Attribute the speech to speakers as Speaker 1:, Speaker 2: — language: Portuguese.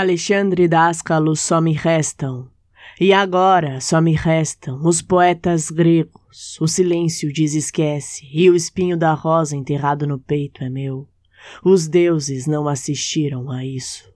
Speaker 1: Alexandre Dáscalo só me restam, e agora só me restam os poetas gregos. O silêncio diz esquece, e o espinho da rosa enterrado no peito é meu. Os deuses não assistiram a isso.